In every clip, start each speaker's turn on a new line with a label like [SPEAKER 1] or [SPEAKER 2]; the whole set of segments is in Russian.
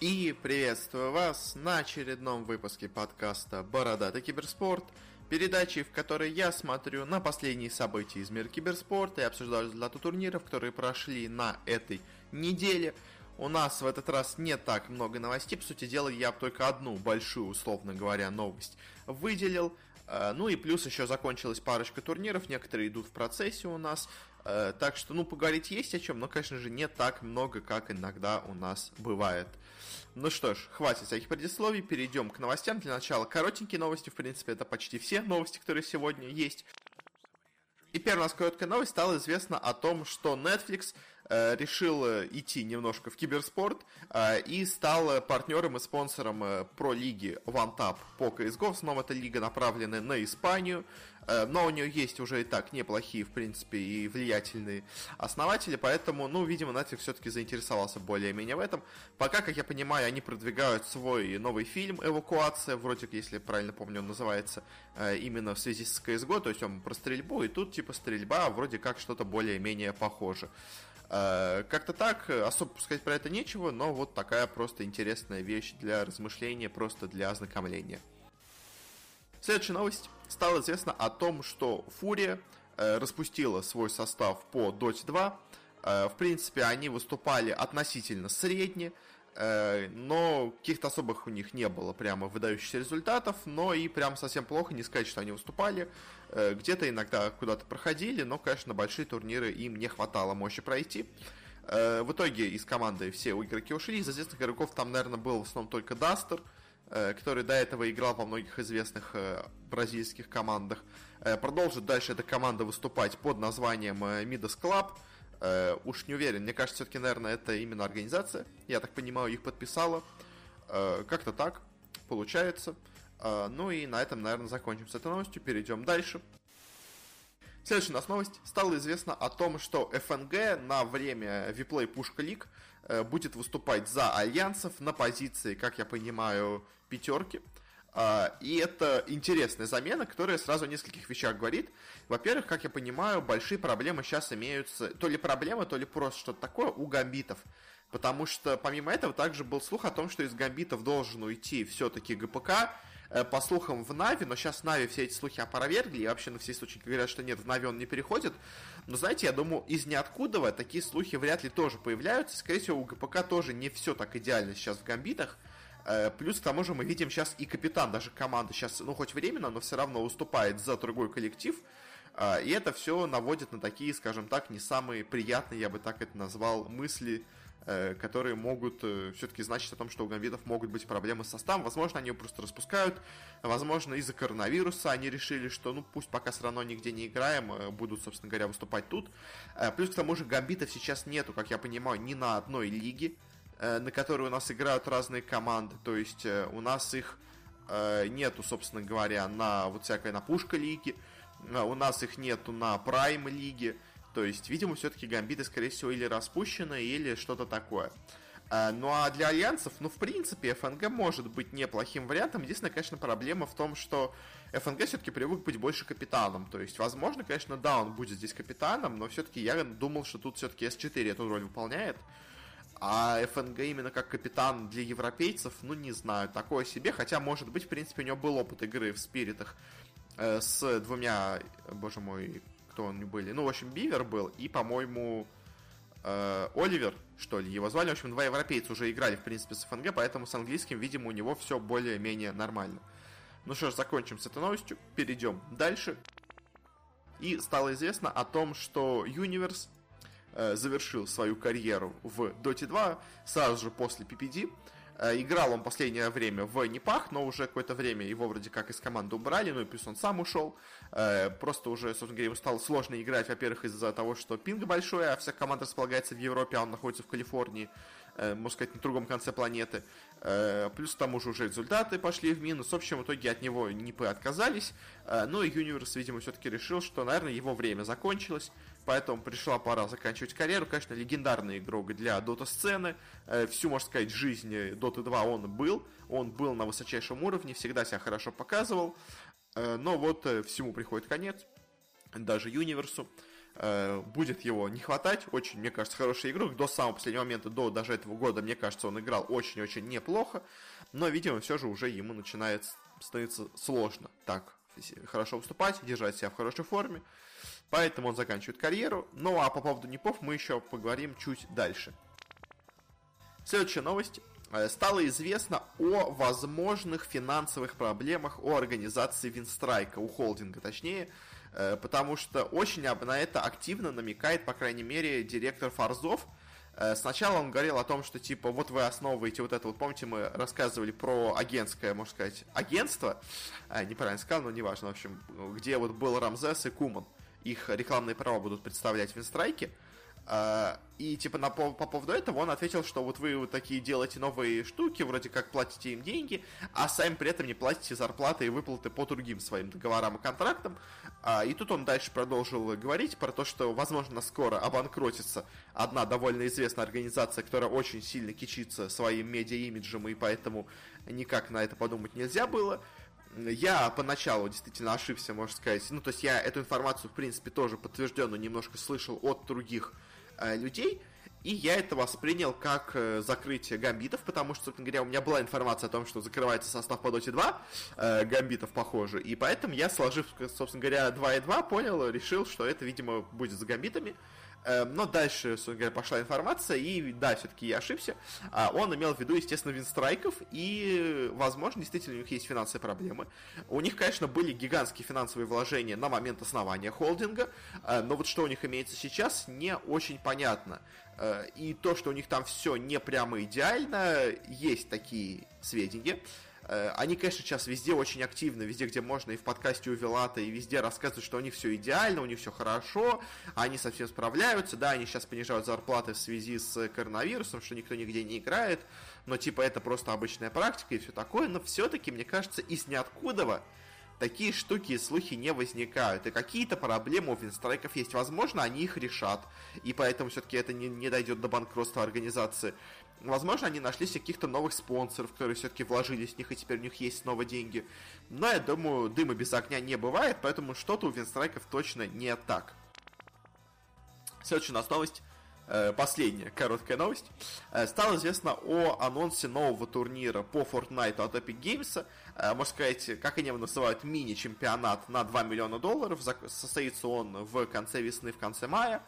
[SPEAKER 1] И приветствую вас на очередном выпуске подкаста «Бородатый киберспорт», передачи, в которой я смотрю на последние события из мира киберспорта и обсуждаю результаты турниров, которые прошли на этой неделе. У нас в этот раз не так много новостей, по сути дела, я только одну большую, условно говоря, новость выделил. Э, ну и плюс еще закончилась парочка турниров, некоторые идут в процессе у нас. Э, так что, ну, поговорить есть о чем, но, конечно же, не так много, как иногда у нас бывает. Ну что ж, хватит всяких предисловий, перейдем к новостям. Для начала коротенькие новости, в принципе, это почти все новости, которые сегодня есть. И первая у нас короткая новость. Стало известно о том, что Netflix э, решил э, идти немножко в киберспорт э, и стал партнером и спонсором про лиги OneTap по CSGO. В основном эта лига направлена на Испанию, но у нее есть уже и так неплохие, в принципе, и влиятельные основатели, поэтому, ну, видимо, Netflix все-таки заинтересовался более-менее в этом. Пока, как я понимаю, они продвигают свой новый фильм «Эвакуация», вроде, если правильно помню, он называется э, именно в связи с CSGO, то есть он про стрельбу, и тут типа стрельба, вроде как что-то более-менее похоже. Э, как-то так, особо сказать про это нечего, но вот такая просто интересная вещь для размышления, просто для ознакомления. Следующая новость. Стало известно о том, что Фурия э, распустила свой состав по Dota 2. Э, в принципе, они выступали относительно средне, Э, но каких-то особых у них не было прямо выдающихся результатов, но и прям совсем плохо, не сказать, что они выступали. Э, где-то иногда куда-то проходили, но, конечно, большие турниры им не хватало мощи пройти. Э, в итоге из команды все игроки ушли, из известных игроков там, наверное, был в основном только Дастер, который до этого играл во многих известных бразильских командах. Продолжит дальше эта команда выступать под названием Midas Club – Э, уж не уверен. Мне кажется, все-таки, наверное, это именно организация. Я так понимаю, их подписала. Э, как-то так получается. Э, ну и на этом, наверное, закончим с этой новостью. Перейдем дальше. Следующая у нас новость. Стало известно о том, что ФНГ на время Виплей Пушка Лиг будет выступать за альянсов на позиции, как я понимаю, пятерки. А, и это интересная замена, которая сразу о нескольких вещах говорит. Во-первых, как я понимаю, большие проблемы сейчас имеются, то ли проблемы, то ли просто что-то такое у гамбитов. Потому что, помимо этого, также был слух о том, что из гамбитов должен уйти все-таки ГПК, э, по слухам в Нави, но сейчас Нави все эти слухи опровергли, и вообще на все случаи говорят, что нет, в Нави он не переходит. Но знаете, я думаю, из ниоткуда такие слухи вряд ли тоже появляются. Скорее всего, у ГПК тоже не все так идеально сейчас в гамбитах. Э, плюс к тому же мы видим сейчас и капитан даже команды сейчас, ну хоть временно, но все равно уступает за другой коллектив. Э, и это все наводит на такие, скажем так, не самые приятные, я бы так это назвал, мысли, э, которые могут все-таки значить о том, что у гамбитов могут быть проблемы с составом. Возможно, они его просто распускают. Возможно, из-за коронавируса они решили, что ну пусть пока все равно нигде не играем, будут, собственно говоря, выступать тут. Плюс к тому же гамбитов сейчас нету, как я понимаю, ни на одной лиге. Э, на которые у нас играют разные команды. То есть э, у нас их э, нету, собственно говоря, на вот всякой на пушка лиги. У нас их нету на прайм лиге. То есть, видимо, все-таки гамбиты, скорее всего, или распущены, или что-то такое. Ну а для альянсов, ну, в принципе, ФНГ может быть неплохим вариантом. Единственная, конечно, проблема в том, что ФНГ все-таки привык быть больше капитаном. То есть, возможно, конечно, да, он будет здесь капитаном, но все-таки я думал, что тут все-таки С4 эту роль выполняет. А ФНГ именно как капитан для европейцев, ну не знаю, такое себе. Хотя, может быть, в принципе, у него был опыт игры в спиритах э, с двумя, боже мой, кто они были. Ну, в общем, Бивер был и, по-моему, э, Оливер, что ли, его звали. В общем, два европейца уже играли, в принципе, с ФНГ, поэтому с английским, видимо, у него все более-менее нормально. Ну что ж, закончим с этой новостью, перейдем дальше. И стало известно о том, что Universe Э, завершил свою карьеру в Dota 2 сразу же после PPD. Э, играл он последнее время в Непах, но уже какое-то время его вроде как из команды убрали, ну и плюс он сам ушел. Э, просто уже, собственно говоря, ему стало сложно играть, во-первых, из-за того, что пинг большой, а вся команда располагается в Европе, а он находится в Калифорнии. Можно сказать, на другом конце планеты. Плюс к тому же уже результаты пошли в минус. В общем, в итоге от него НИПы отказались. Но и Юниверс, видимо, все-таки решил, что, наверное, его время закончилось. Поэтому пришла пора заканчивать карьеру. Конечно, легендарный игрок для дота-сцены. Всю, можно сказать, жизнь Доты 2 он был. Он был на высочайшем уровне, всегда себя хорошо показывал. Но вот всему приходит конец. Даже Юниверсу. Э, будет его не хватать. Очень, мне кажется, хороший игрок. До самого последнего момента, до даже этого года, мне кажется, он играл очень-очень неплохо. Но, видимо, все же уже ему начинает становиться сложно так хорошо выступать, держать себя в хорошей форме. Поэтому он заканчивает карьеру. Ну а по поводу Непов мы еще поговорим чуть дальше. Следующая новость. Э, стало известно о возможных финансовых проблемах у организации Винстрайка, у холдинга точнее, Э, потому что очень на это активно намекает, по крайней мере, директор Фарзов. Э, сначала он говорил о том, что, типа, вот вы основываете вот это, вот помните, мы рассказывали про агентское, можно сказать, агентство, неправильно сказал, но неважно, в общем, где вот был Рамзес и Куман, их рекламные права будут представлять в Винстрайке, а, и типа на, по, по поводу этого он ответил, что вот вы вот такие делаете новые штуки, вроде как платите им деньги, а сами при этом не платите зарплаты и выплаты по другим своим договорам и контрактам. А, и тут он дальше продолжил говорить про то, что, возможно, скоро обанкротится одна довольно известная организация, которая очень сильно кичится своим медиа-имиджем, и поэтому никак на это подумать нельзя было. Я поначалу действительно ошибся, можно сказать. Ну, то есть я эту информацию, в принципе, тоже подтвержденную немножко слышал от других э, людей, и я это воспринял как э, закрытие гамбитов, потому что, собственно говоря, у меня была информация о том, что закрывается состав по Dota 2, э, гамбитов, похоже, и поэтому я, сложив, собственно говоря, 2 и 2, понял, решил, что это, видимо, будет за гамбитами. Но дальше, собственно говоря, пошла информация, и да, все-таки я ошибся. А, он имел в виду, естественно, винстрайков, и, возможно, действительно у них есть финансовые проблемы. У них, конечно, были гигантские финансовые вложения на момент основания холдинга, э, но вот что у них имеется сейчас, не очень понятно. Э, и то, что у них там все не прямо идеально, есть такие сведения. Э, они, конечно, сейчас везде очень активны, везде, где можно, и в подкасте у Вилата, и везде рассказывают, что у них все идеально, у них все хорошо, они совсем справляются, да, они сейчас понижают зарплаты в связи с коронавирусом, что никто нигде не играет, но типа это просто обычная практика и все такое, но все-таки, мне кажется, из ниоткуда такие штуки и слухи не возникают. И какие-то проблемы у винстрайков есть. Возможно, они их решат. И поэтому все-таки это не, не дойдет до банкротства организации. Возможно, они нашлись каких-то новых спонсоров, которые все-таки вложились в них, и теперь у них есть снова деньги. Но я думаю, дыма без огня не бывает, поэтому что-то у Винстрайков точно не так. Следующая у нас новость. Э, последняя короткая новость. Э, стало известно о анонсе нового турнира по Fortnite от Epic Games. Э, можно сказать, как они его называют, мини-чемпионат на 2 миллиона долларов. Состоится он в конце весны, в конце мая.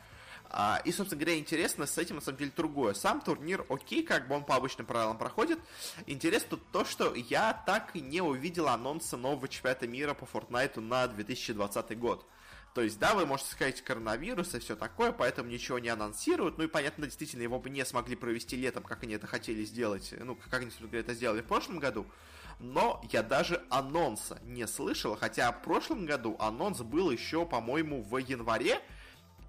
[SPEAKER 1] А, и, собственно говоря, интересно с этим, на самом деле, другое. Сам турнир окей, как бы он по обычным правилам проходит. Интересно тут то, что я так и не увидел анонса нового чемпионата мира по Fortnite на 2020 год. То есть, да, вы можете сказать коронавирус и все такое, поэтому ничего не анонсируют. Ну и, понятно, действительно, его бы не смогли провести летом, как они это хотели сделать, ну, как они, собственно это сделали в прошлом году. Но я даже анонса не слышал, хотя в прошлом году анонс был еще, по-моему, в январе,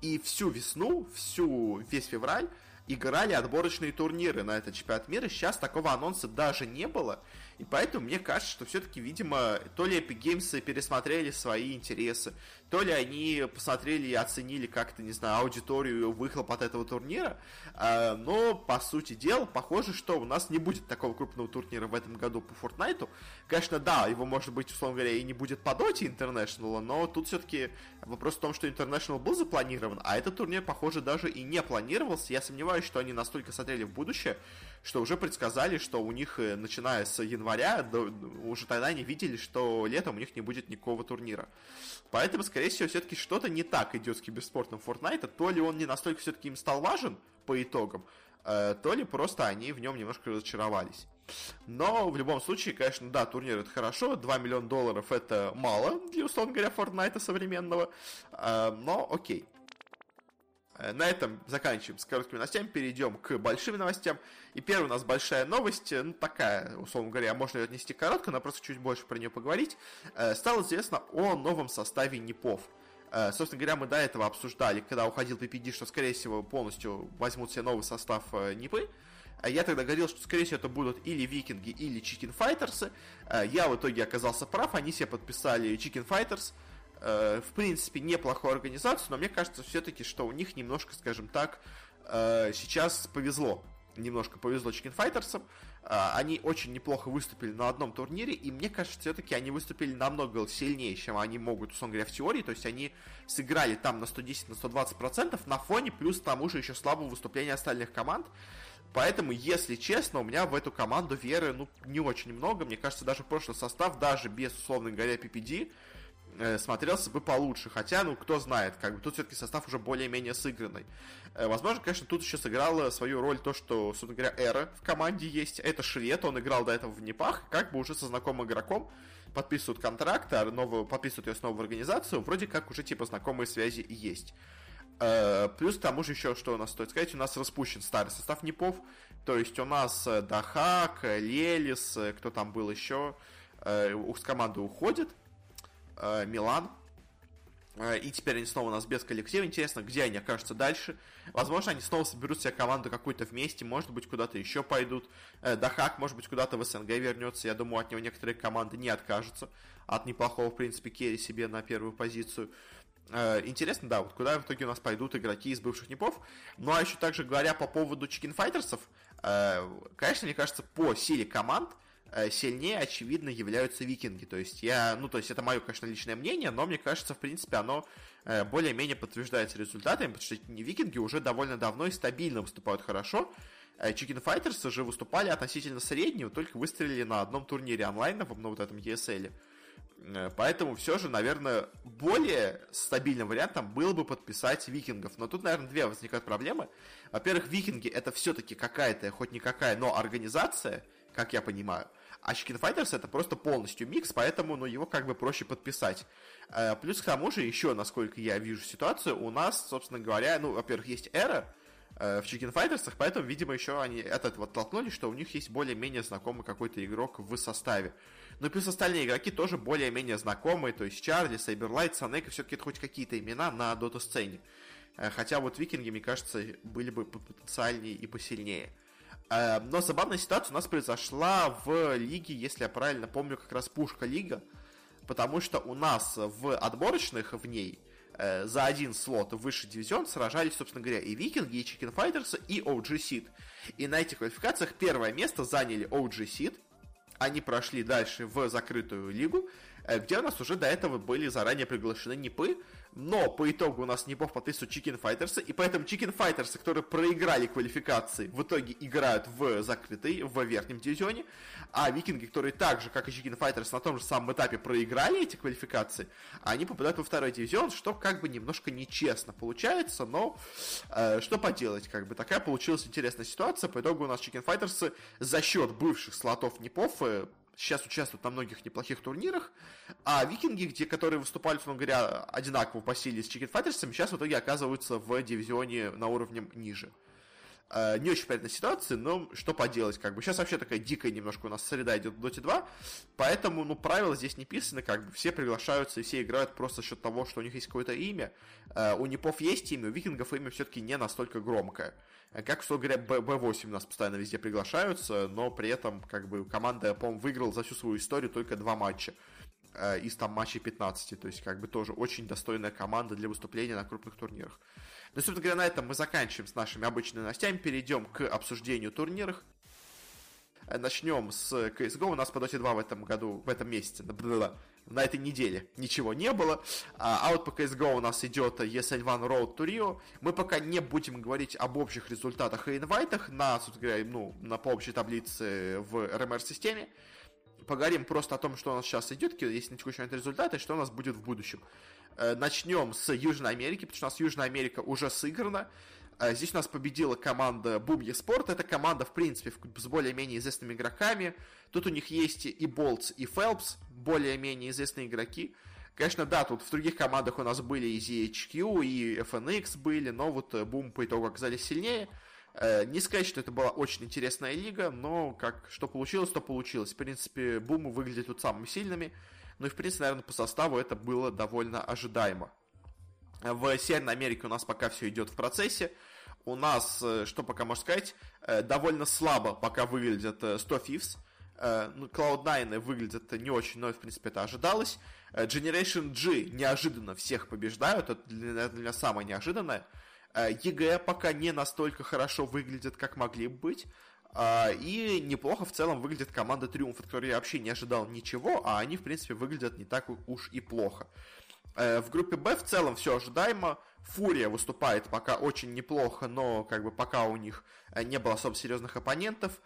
[SPEAKER 1] и всю весну, всю, весь февраль играли отборочные турниры на этот чемпионат мира. Сейчас такого анонса даже не было. И поэтому мне кажется, что все-таки, видимо, то ли Epic Games пересмотрели свои интересы, то ли они посмотрели и оценили как-то, не знаю, аудиторию выхлоп от этого турнира. А, но, по сути дела, похоже, что у нас не будет такого крупного турнира в этом году по Fortnite. Конечно, да, его, может быть, условно говоря, и не будет по Dota International, но тут все-таки вопрос в том, что International был запланирован, а этот турнир, похоже, даже и не планировался. Я сомневаюсь, что они настолько смотрели в будущее, что уже предсказали, что у них, э, начиная с января, уже тогда они видели, что летом у них не будет никакого турнира. Поэтому, скорее всего, все-таки что-то не так идет с киберспортом Fortnite. То ли он не настолько все-таки им стал важен по итогам, э, то ли просто они в нем немножко разочаровались. Но в любом случае, конечно, да, турнир это хорошо, 2 миллиона долларов это мало для, условно говоря, Fortnite современного, э, но окей. Э, на этом заканчиваем с короткими новостями, перейдем к большим новостям. И первая у нас большая новость, э, ну такая, условно говоря, можно ее отнести коротко, но просто чуть больше про нее поговорить. Э, стало известно о новом составе НИПов. Собственно говоря, мы до этого обсуждали, когда уходил PPD, что, скорее всего, полностью возьмут себе новый состав НИПы. Я тогда говорил, что, скорее всего, это будут или викинги, или Chicken Fighters ы. Я в итоге оказался прав, они себе подписали Chicken Fighters. Э, в принципе, неплохую организацию, но мне кажется все-таки, что у них немножко, скажем так, э, сейчас повезло. немножко повезло Chicken Fighters. А, они очень неплохо выступили на одном турнире, и мне кажется, все-таки они выступили намного сильнее, чем они могут, условно говоря, в теории. То есть они сыграли там на 110, на 120 процентов на фоне, плюс к тому же еще слабого выступления остальных команд. Поэтому, если честно, у меня в эту команду веры, ну, не очень много. Мне кажется, даже прошлый состав, даже без, условно говоря, PPD, э, смотрелся бы получше. Хотя, ну, кто знает, как бы тут все-таки состав уже более-менее сыгранный. Э, возможно, конечно, тут еще сыграла свою роль то, что, собственно говоря, Эра в команде есть. Это Швед, он играл до этого в Непах, как бы уже со знакомым игроком подписывают контракт, а новую, подписывают ее снова в организацию, вроде как уже типа знакомые связи есть. Э, плюс к тому же еще, что у нас стоит сказать, у нас распущен старый состав НИПов, то есть у нас Дахак, Лелис, кто там был еще, с команды уходит, Милан, Э, и теперь они снова у нас без коллектива. Интересно, где они окажутся дальше. Возможно, они снова соберут себе команду какую-то вместе, может быть, куда-то еще пойдут. Э, Дахак, может быть, куда-то в СНГ вернется. Я думаю, от него некоторые команды не откажутся. От неплохого, в принципе, керри себе на первую позицию. Э, интересно, да, вот куда в итоге у нас пойдут игроки из бывших НИПов. Ну, а еще также говоря по поводу чикенфайтерсов, конечно, мне кажется, по силе команд – Э, сильнее, очевидно, являются викинги. То есть я, ну, то есть это мое, конечно, личное мнение, но мне кажется, в принципе, оно э, более-менее подтверждается результатами, потому что викинги уже довольно давно и стабильно выступают хорошо. Chicken э, Fighters же выступали относительно среднего, только выстрелили на одном турнире онлайновом, ну, вот этом ESL. Поэтому все же, наверное, более стабильным вариантом было бы подписать викингов. Но тут, наверное, две возникают проблемы. Во-первых, викинги это все-таки какая-то, хоть никакая, но организация, как я понимаю. А Chicken Fighters это просто полностью микс, поэтому ну, его как бы проще подписать. Э, плюс к тому же, еще, насколько я вижу ситуацию, у нас, собственно говоря, ну, во-первых, есть эра э, в Chicken Fighters, поэтому, видимо, еще они этот вот толкнули, что у них есть более-менее знакомый какой-то игрок в составе. Но плюс остальные игроки тоже более-менее знакомые, то есть Чарли, Сайберлайт, Санека, все-таки хоть какие-то имена на дота-сцене. Э, хотя вот викинги, мне кажется, были бы потенциальнее и посильнее. Э, но забавная ситуация у нас произошла в лиге, если я правильно помню, как раз Пушка Лига, потому что у нас в отборочных в ней э, за один слот в высший дивизион сражались, собственно говоря, и Викинги, и Чикен Файтерсы, и OG Seed. И на этих квалификациях первое место заняли OG Seed, они прошли дальше в закрытую лигу, где у нас уже до этого были заранее приглашены НИПы, но по итогу у нас Непов подписывают Chicken Fighters, и поэтому Chicken Fighters, которые проиграли квалификации, в итоге играют в закрытой, в верхнем дивизионе, а Викинги, которые так же, как и Chicken Fighters, на том же самом этапе проиграли эти квалификации, они попадают во второй дивизион, что как бы немножко нечестно получается, но э, что поделать, как бы такая получилась интересная ситуация, по итогу у нас Chicken Fighters за счет бывших слотов Непов э, сейчас участвуют на многих неплохих турнирах, а викинги, где, которые выступали, условно говоря, одинаково по силе с Chicken Fighters, сейчас в итоге оказываются в дивизионе на уровне ниже. Э, не очень приятная ситуация, но что поделать, как бы. Сейчас вообще такая дикая немножко у нас среда идет в Dota 2, поэтому, ну, правила здесь не писаны, как бы, все приглашаются и все играют просто за счет того, что у них есть какое-то имя. Э, у Непов есть имя, у Викингов имя все-таки не настолько громкое. Э, как, что говоря, B8 у нас постоянно везде приглашаются, но при этом, как бы, команда, по-моему, выиграла за всю свою историю только два матча из там матчей 15, то есть как бы тоже очень достойная команда для выступления на крупных турнирах. Ну, собственно говоря, на этом мы заканчиваем с нашими обычными новостями, перейдем к обсуждению турниров. Э, начнем с CSGO. У нас по Dota 2 в этом году, в этом месяце, на этой неделе ничего не было. А, а вот по CSGO у нас идет ESL One Road to Rio. Мы пока не будем говорить об общих результатах и инвайтах на, собственно говоря, ну, на по общей таблице в RMR-системе поговорим просто о том, что у нас сейчас идет, если на текущий момент результаты, что у нас будет в будущем. Э, начнем с Южной Америки, потому что у нас Южная Америка уже сыграна. Э, здесь у нас победила команда Бубье Спорт. Это команда, в принципе, с более-менее известными игроками. Тут у них есть и Болтс, и Фелпс, более-менее известные игроки. Конечно, да, тут в других командах у нас были и ZHQ, и FNX были, но вот Бум по итогу оказались сильнее. Э, не сказать, что это была очень интересная лига, но как что получилось, то получилось. В принципе, Бумы выглядят тут самыми сильными. Ну и, в принципе, наверное, по составу это было довольно ожидаемо. В Северной Америке у нас пока все идет в процессе. У нас, э, что пока можно сказать, э, довольно слабо пока выглядят 100 Thieves. Ну, Cloud9 выглядят не очень, но, в принципе, это ожидалось. Generation G неожиданно всех побеждают, это для меня самое неожиданное. EG пока не настолько хорошо выглядит, как могли бы быть. И неплохо в целом выглядит команда Триумф, от которой я вообще не ожидал ничего, а они, в принципе, выглядят не так уж и плохо. В группе Б в целом все ожидаемо. Фурия выступает пока очень неплохо, но как бы пока у них не было особо серьезных оппонентов.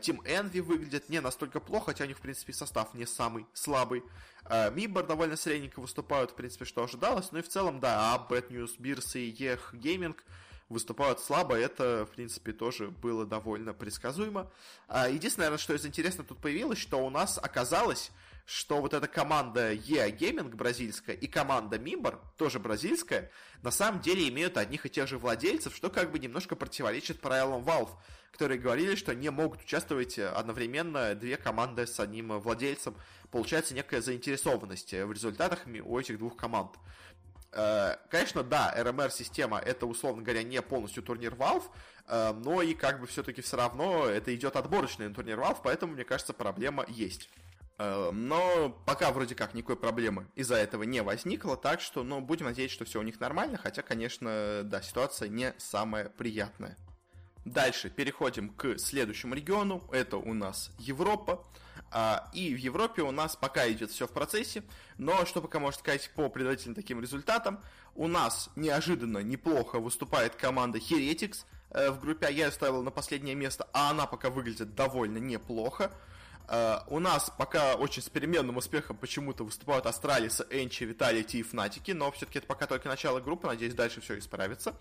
[SPEAKER 1] Тим Энви выглядит не настолько плохо, хотя у них, в принципе, состав не самый слабый. Мибор довольно средненько выступают, в принципе, что ожидалось. Ну и в целом, да, а Bad News, Бирс и Ех Гейминг выступают слабо, это, в принципе, тоже было довольно предсказуемо. Единственное, что из интересного тут появилось, что у нас оказалось, что вот эта команда EA Gaming бразильская и команда Mimbar, тоже бразильская, на самом деле имеют одних и тех же владельцев, что как бы немножко противоречит правилам Valve, которые говорили, что не могут участвовать одновременно две команды с одним владельцем. Получается некая заинтересованность в результатах у этих двух команд. Конечно, да, RMR-система это, условно говоря, не полностью турнир Valve, но и как бы все-таки все равно это идет отборочный турнир Valve, поэтому, мне кажется, проблема есть. Но пока вроде как никакой проблемы из-за этого не возникло, так что, ну, будем надеяться, что все у них нормально, хотя, конечно, да, ситуация не самая приятная. Дальше переходим к следующему региону, это у нас Европа. И в Европе у нас пока идет все в процессе, но что пока можно сказать по предварительным таким результатам, у нас неожиданно неплохо выступает команда Heretics э, в группе, а я ее ставил на последнее место, а она пока выглядит довольно неплохо. Э, у нас пока очень с переменным успехом почему-то выступают Астралис, ENCE, Виталити и Фнатики, но все-таки это пока только начало группы, надеюсь, дальше все исправится.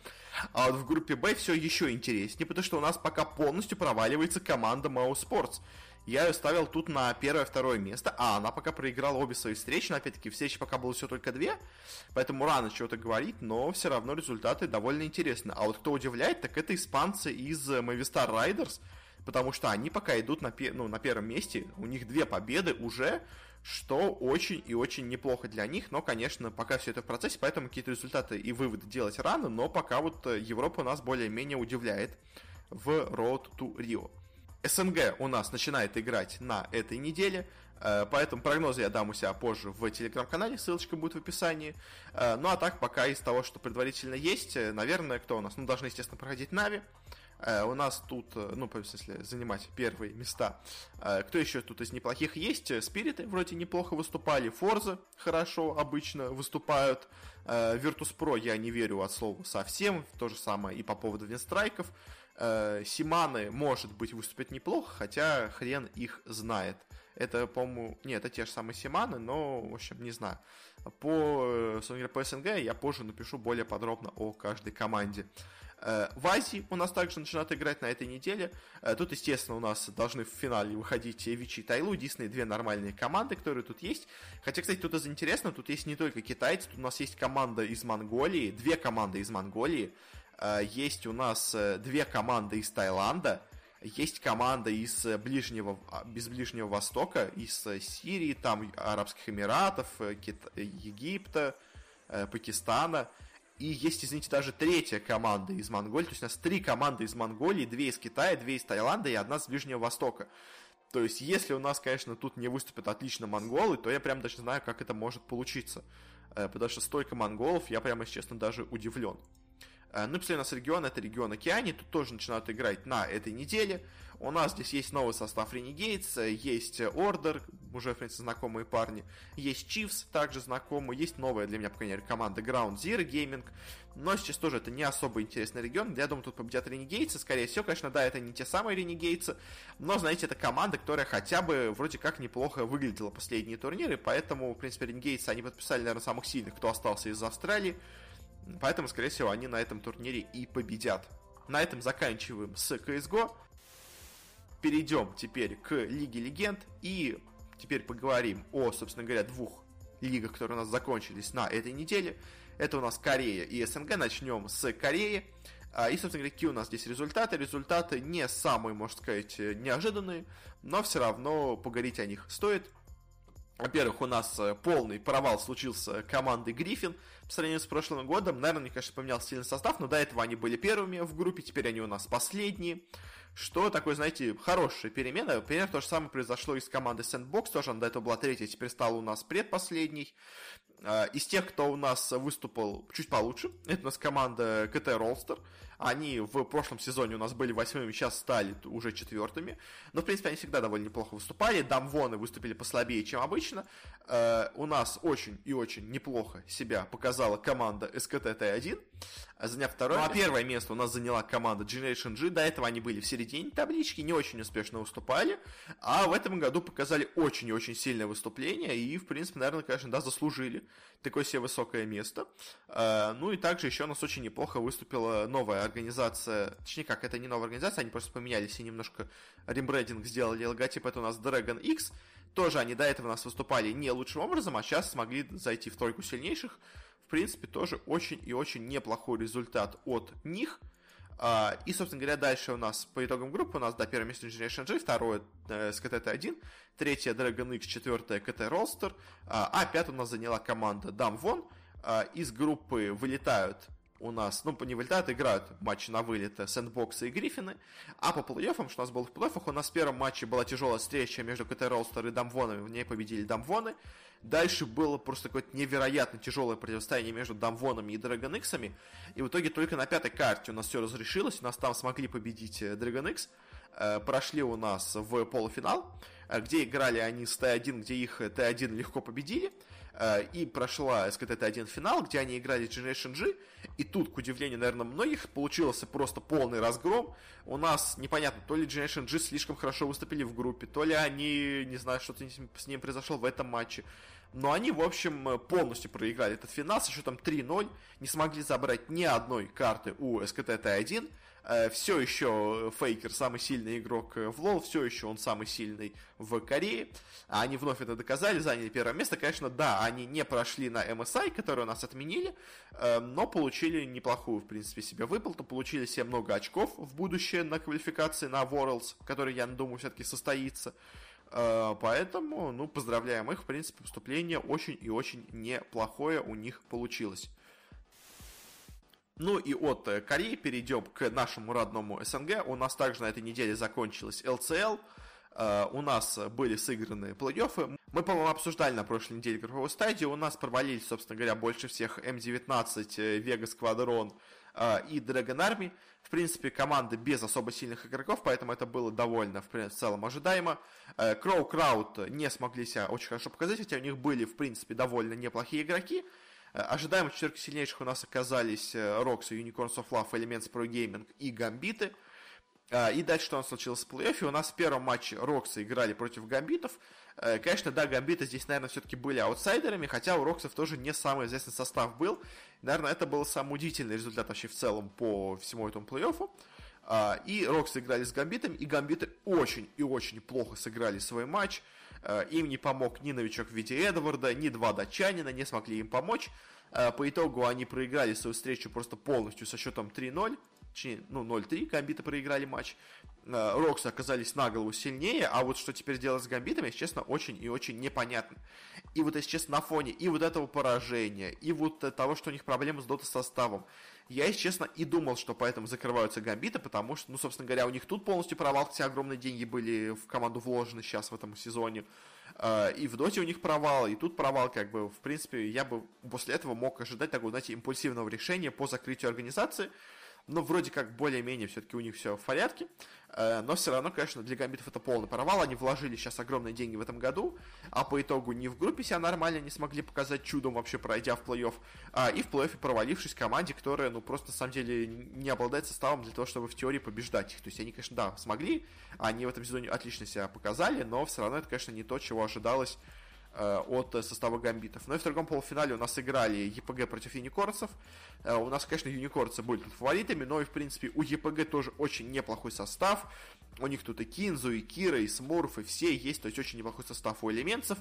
[SPEAKER 1] А вот в группе Б все еще интереснее, потому что у нас пока полностью проваливается команда mousesports. Я ее ставил тут на первое-второе место, а она пока проиграла обе свои встречи, но опять-таки встречи пока было все только две, поэтому рано чего-то говорить, но все равно результаты довольно интересны. А вот кто удивляет, так это испанцы из Movistar Riders, потому что они пока идут на, ну, на первом месте, у них две победы уже, что очень и очень неплохо для них, но, конечно, пока все это в процессе, поэтому какие-то результаты и выводы делать рано, но пока вот э, Европа нас более-менее удивляет в Road to Rio. СНГ у нас начинает играть на этой неделе, э, поэтому прогнозы я дам у себя позже в телеграм-канале, ссылочка будет в описании. Э, ну а так, пока из того, что предварительно есть, наверное, кто у нас? Ну, должны, естественно, проходить Нави. Э, у нас тут, э, ну, в смысле, занимать первые места. Э, кто еще тут из неплохих есть? Спириты вроде неплохо выступали. Форза хорошо обычно выступают. Virtus.pro я не верю от слова совсем. То же самое и по поводу винстрайков. Симаны, может быть, выступят неплохо, хотя хрен их знает. Это, по-моему, нет, это те же самые Симаны, но, в общем, не знаю. По, собственно по СНГ я позже напишу более подробно о каждой команде. Э, в Азии у нас также начинают играть на этой неделе. Э, тут, естественно, у нас должны в финале выходить Вичи и Тайлу, единственные две нормальные команды, которые тут есть. Хотя, кстати, тут из интересного, тут есть не только китайцы, тут у нас есть команда из Монголии, две команды из Монголии, э, есть у нас две команды из Таиланда, есть команда из Ближнего, а, из Ближнего Востока, из Сирии, там Арабских Эмиратов, Египта, Пакистана – и есть, извините, даже третья команда из Монголии. То есть у нас три команды из Монголии, две из Китая, две из Таиланда и одна с Ближнего Востока. То есть, если у нас, конечно, тут не выступят отлично монголы, то я прям даже знаю, как это может получиться. Э, потому что столько монголов, я прямо, если честно, даже удивлен. Э, ну и последний у нас регион, это регион Океании, тут тоже начинают играть на этой неделе. У нас здесь есть новый состав Renegades, есть Order, уже, в принципе, знакомые парни, есть Chiefs, также знакомые, есть новая для меня, по крайней мере, команда Ground Zero Gaming, но сейчас тоже это не особо интересный регион, я думаю, тут победят Renegades, скорее всего, конечно, да, это не те самые Renegades, но, знаете, это команда, которая хотя бы вроде как неплохо выглядела последние турниры, поэтому, в принципе, Renegades, они подписали, наверное, самых сильных, кто остался из Австралии, поэтому, скорее всего, они на этом турнире и победят. На этом заканчиваем с CSGO перейдем теперь к Лиге Легенд и теперь поговорим о, собственно говоря, двух лигах, которые у нас закончились на этой неделе. Это у нас Корея и СНГ. Начнем с Кореи. А, и, собственно говоря, какие у нас здесь результаты? Результаты не самые, можно сказать, неожиданные, но все равно поговорить о них стоит. Во-первых, у нас э, полный провал случился команды Гриффин по сравнению с прошлым годом. Наверное, мне, конечно, поменялся сильный состав, но до этого они были первыми в группе, теперь они у нас последние что такое, знаете, хорошая перемена. Примерно то же самое произошло и с командой Sandbox, тоже она до этого была третья, теперь стала у нас предпоследней. А, из тех, кто у нас выступил чуть получше, это у нас команда КТ Ролстер. Они в прошлом сезоне у нас были восьмыми, сейчас стали уже четвертыми. Но, в принципе, они всегда довольно неплохо выступали. Дамвоны выступили послабее, чем обычно. Э, у нас очень и очень неплохо себя показала команда СКТ Т1, заняв второе. Ну, а первое место у нас заняла команда Generation G. До этого они были в середине таблички, не очень успешно выступали. А в этом году показали очень и очень сильное выступление. И, в принципе, наверное, конечно, да, заслужили такое себе высокое место. Э, ну и также еще у нас очень неплохо выступила новая организация, точнее как, это не новая организация, они просто поменялись и немножко рембрендинг сделали, логотип это у нас Dragon X, тоже они до этого у нас выступали не лучшим образом, а сейчас смогли зайти в тройку сильнейших, в принципе, тоже очень и очень неплохой результат от них, Uh, и, собственно говоря, дальше у нас по итогам группы у нас, да, первое место Generation G, второе э, SKT-1, третье Dragon X, четвертое KT Roster, uh, а пятое у нас заняла команда Damwon. Uh, из группы вылетают у нас, ну, не вылетают, играют матчи на вылет Сэндбоксы и Гриффины. А по плей-оффам, что у нас было в плей-оффах, у нас в первом матче была тяжелая встреча между КТ Ролстер и Дамвонами, в ней победили Дамвоны. Дальше было просто какое-то невероятно тяжелое противостояние между Дамвонами и Dragon. И в итоге только на пятой карте у нас все разрешилось, у нас там смогли победить э, Dragon. Э, прошли у нас в полуфинал, э, где играли они с Т1, где их Т1 легко победили. Э, и прошла СКТ-1 финал, где они играли Generation G, и тут, к удивлению, наверное, многих, получился просто полный разгром. У нас непонятно, то ли Generation G слишком хорошо выступили в группе, то ли они, не знаю, что-то с ним произошло в этом матче. Но они, в общем, полностью проиграли этот финал со счетом 3-0, не смогли забрать ни одной карты у СКТ-1, Э, все еще Фейкер самый сильный игрок в лол, все еще он самый сильный в Корее. А они вновь это доказали, заняли первое место. Конечно, да, они не прошли на MSI, которую у нас отменили, э, но получили неплохую, в принципе, себе выплату, получили себе много очков в будущее на квалификации на Worlds, который, я думаю, все-таки состоится. Э, поэтому, ну, поздравляем их, в принципе, выступление очень и очень неплохое у них получилось. Ну и от э, Кореи перейдем к нашему родному СНГ. У нас также на этой неделе закончилась ЛЦЛ. Uh, у нас были сыграны плей-оффы. Мы, по-моему, обсуждали на прошлой неделе групповую стадию. У нас провалились, собственно говоря, больше всех М19, Vegas Squadron uh, и Dragon Army. В принципе, команды без особо сильных игроков, поэтому это было довольно, в, принципе, в целом, ожидаемо. Кроу Крауд не смогли себя очень хорошо показать, хотя у них были, в принципе, довольно неплохие игроки. Э, ожидаемо четверки сильнейших у нас оказались Рокс, Unicorns of Love, Elements Pro Gaming и Гамбиты. Э, и дальше что у нас случилось в плей-оффе? У нас в первом матче Роксы играли против Гамбитов. Э, конечно, да, Гамбиты здесь, наверное, все-таки были аутсайдерами, хотя у Роксов тоже не самый известный состав был. Наверное, это был самый удивительный результат вообще в целом по всему этому плей-оффу. И Роксы играли с Гамбитами, и Гамбиты очень и очень плохо сыграли свой матч. Э, им не помог ни новичок в виде Эдварда, ни два датчанина, не смогли им помочь. Э, по итогу они проиграли свою встречу просто полностью со счетом 3-0. ну, 0-3, Гамбиты проиграли матч. Э, Роксы оказались на голову сильнее, а вот что теперь делать с Гамбитами, если честно, очень и очень непонятно. И вот, если честно, на фоне и вот этого поражения, и вот того, что у них проблемы с дота-составом, я, если честно, и думал, что поэтому закрываются гамбиты, потому что, ну, собственно говоря, у них тут полностью провал, хотя огромные деньги были в команду вложены сейчас в этом сезоне. А, и в доте у них провал, и тут провал, как бы, в принципе, я бы после этого мог ожидать такого, знаете, импульсивного решения по закрытию организации, но вроде как более-менее все-таки у них все в порядке. Э, но все равно, конечно, для гамбитов это полный провал. Они вложили сейчас огромные деньги в этом году, а по итогу не в группе себя нормально не смогли показать чудом, вообще пройдя в плей-офф, а и в плей-оффе провалившись команде, которая, ну, просто на самом деле не обладает составом для того, чтобы в теории побеждать их. То есть они, конечно, да, смогли, они в этом сезоне отлично себя показали, но все равно это, конечно, не то, чего ожидалось от состава гамбитов. Ну и в другом полуфинале у нас играли ЕПГ против юникорцев. Э, у нас, конечно, юникорцы были тут фаворитами, но и, в принципе, у ЕПГ тоже очень неплохой состав. У них тут и Кинзу, и Кира, и Смурф, и все есть, то есть очень неплохой состав у элементов.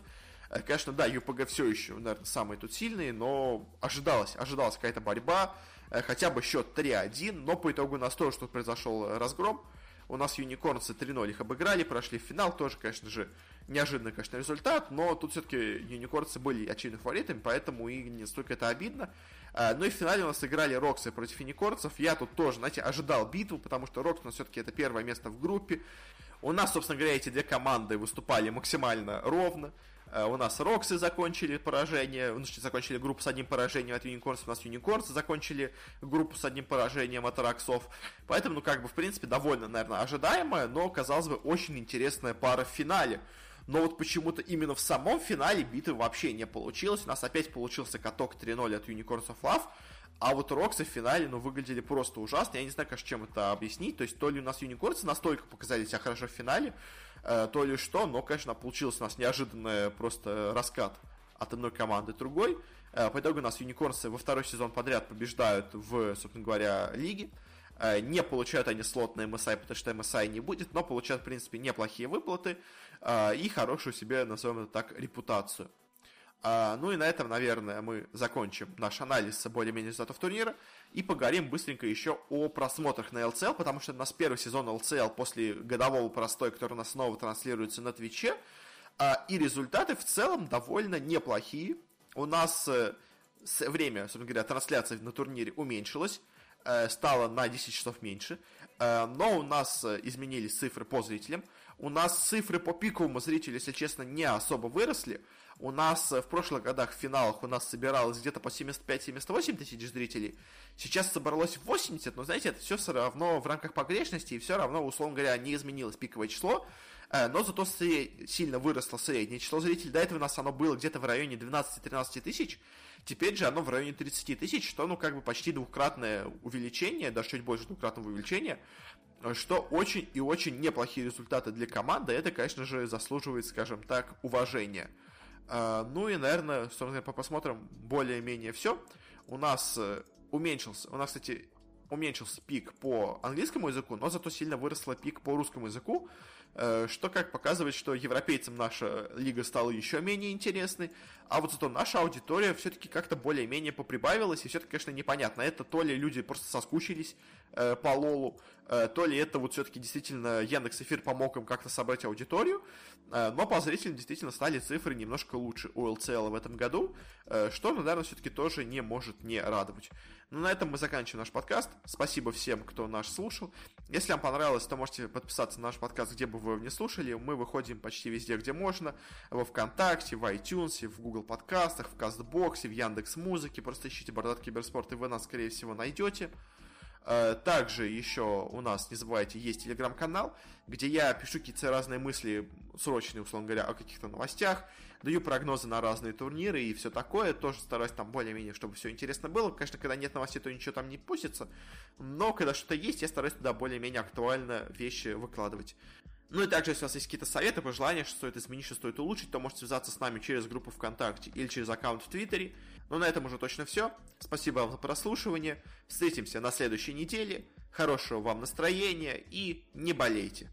[SPEAKER 1] Э, конечно, да, ЮПГ все еще, наверное, самые тут сильные, но ожидалось, ожидалась какая-то борьба, хотя бы счет 3-1, но по итогу у нас тоже тут произошел разгром. У нас юникорнцы 3-0 их обыграли, прошли в финал. Тоже, конечно же, неожиданный, конечно, результат, но тут все-таки юникорнцы были очевидно фаворитами, поэтому и не столько это обидно. А, ну и в финале у нас играли Роксы против юникорнцев. Я тут тоже, знаете, ожидал битву, потому что Рокс у нас все-таки это первое место в группе. У нас, собственно говоря, эти две команды выступали максимально ровно. А, у нас Роксы закончили поражение, ну, закончили группу с одним поражением от Юникорнсов, у нас Юникорнсы закончили группу с одним поражением от Роксов. Поэтому, ну, как бы, в принципе, довольно, наверное, ожидаемая, но, казалось бы, очень интересная пара в финале но вот почему-то именно в самом финале битвы вообще не получилось. У нас опять получился каток 3-0 от Unicorns of Love, а вот Роксы в финале, ну, выглядели просто ужасно. Я не знаю, конечно, чем это объяснить. То есть, то ли у нас Юникорцы настолько показали себя хорошо в финале, э, то ли что, но, конечно, получился у нас неожиданный просто раскат от одной команды другой. Э, по итогу у нас Юникорсы во второй сезон подряд побеждают в, собственно говоря, лиге. Э, не получают они слот на MSI, потому что MSI не будет, но получают, в принципе, неплохие выплаты и хорошую себе, назовем это так, репутацию. Э, ну и на этом, наверное, мы закончим наш анализ более-менее результатов турнира и поговорим быстренько еще о просмотрах на LCL, потому что у нас первый сезон LCL после годового простоя, который у нас снова транслируется на Твиче, и результаты в целом довольно неплохие. У нас время, собственно говоря, трансляции на турнире уменьшилось, Э, стало на 10 часов меньше, э, но у нас э, изменились цифры по зрителям. У нас цифры по пиковому зрителю, если честно, не особо выросли. У нас в прошлых годах в финалах у нас собиралось где-то по 75-78 тысяч зрителей. Сейчас собралось 80, но, знаете, это все все равно в рамках погрешности, и все равно, условно говоря, не изменилось пиковое число. Но зато сильно выросло среднее число зрителей. До этого у нас оно было где-то в районе 12-13 тысяч. Теперь же оно в районе 30 тысяч, что, ну, как бы почти двукратное увеличение, даже чуть больше двукратного увеличения, что очень и очень неплохие результаты для команды. Это, конечно же, заслуживает, скажем так, уважения. А, ну и, наверное, собственно, посмотрим более-менее все. У нас э, уменьшился, у нас, кстати, уменьшился пик по английскому языку, но зато сильно выросла пик по русскому языку. Э, что как показывает, что европейцам наша лига стала еще менее интересной, а вот зато наша аудитория все-таки как-то более-менее поприбавилась, и все-таки, конечно, непонятно, это то ли люди просто соскучились э, по Лолу, э, то ли это вот все-таки действительно Яндекс Эфир помог им как-то собрать аудиторию, э, но по зрителям действительно стали цифры немножко лучше у ЛЦЛ в этом году, э, что, наверное, все-таки тоже не может не радовать. Ну, на этом мы заканчиваем наш подкаст. Спасибо всем, кто наш слушал. Если вам понравилось, то можете подписаться на наш подкаст, где бы вы его не слушали. Мы выходим почти везде, где можно. Во Вконтакте, в iTunes, в Google подкастах, в Кастбоксе, в Яндекс Музыке. Просто ищите Бородат Киберспорт, и вы нас, скорее всего, найдете. Э, также еще у нас, не забывайте, есть телеграм-канал, где я пишу какие-то разные мысли, срочные, условно говоря, о каких-то новостях, даю прогнозы на разные турниры и все такое. Тоже стараюсь там более-менее, чтобы все интересно было. Конечно, когда нет новостей, то ничего там не пустится. Но когда что-то есть, я стараюсь туда более-менее актуально вещи выкладывать. Ну и также, если у вас есть какие-то советы, пожелания, что стоит изменить, что стоит улучшить, то можете связаться с нами через группу ВКонтакте или через аккаунт в Твиттере. Ну на этом уже точно все. Спасибо вам за прослушивание. Встретимся на следующей неделе. Хорошего вам настроения и не болейте.